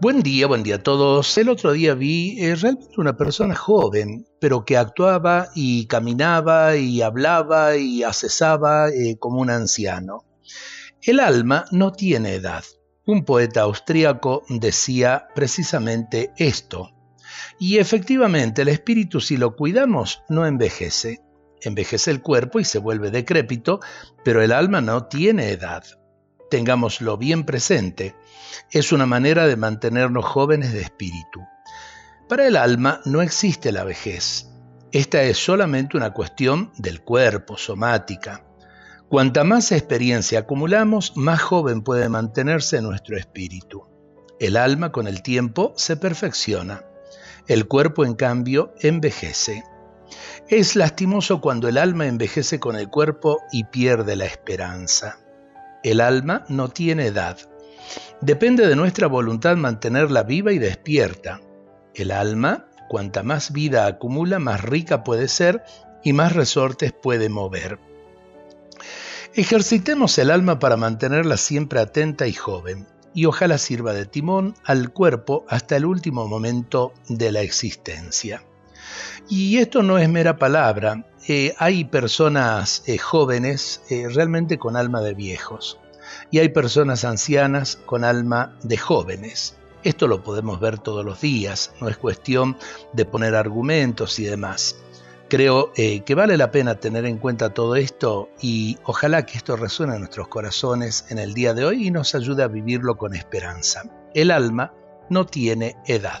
Buen día, buen día a todos. El otro día vi eh, realmente una persona joven, pero que actuaba y caminaba y hablaba y accesaba eh, como un anciano. El alma no tiene edad. Un poeta austríaco decía precisamente esto. Y efectivamente el espíritu si lo cuidamos no envejece. Envejece el cuerpo y se vuelve decrépito, pero el alma no tiene edad tengámoslo bien presente, es una manera de mantenernos jóvenes de espíritu. Para el alma no existe la vejez. Esta es solamente una cuestión del cuerpo, somática. Cuanta más experiencia acumulamos, más joven puede mantenerse nuestro espíritu. El alma con el tiempo se perfecciona. El cuerpo, en cambio, envejece. Es lastimoso cuando el alma envejece con el cuerpo y pierde la esperanza. El alma no tiene edad. Depende de nuestra voluntad mantenerla viva y despierta. El alma, cuanta más vida acumula, más rica puede ser y más resortes puede mover. Ejercitemos el alma para mantenerla siempre atenta y joven, y ojalá sirva de timón al cuerpo hasta el último momento de la existencia. Y esto no es mera palabra, eh, hay personas eh, jóvenes eh, realmente con alma de viejos y hay personas ancianas con alma de jóvenes. Esto lo podemos ver todos los días, no es cuestión de poner argumentos y demás. Creo que vale la pena tener en cuenta todo esto y ojalá que esto resuene en nuestros corazones en el día de hoy y nos ayude a vivirlo con esperanza. El alma no tiene edad.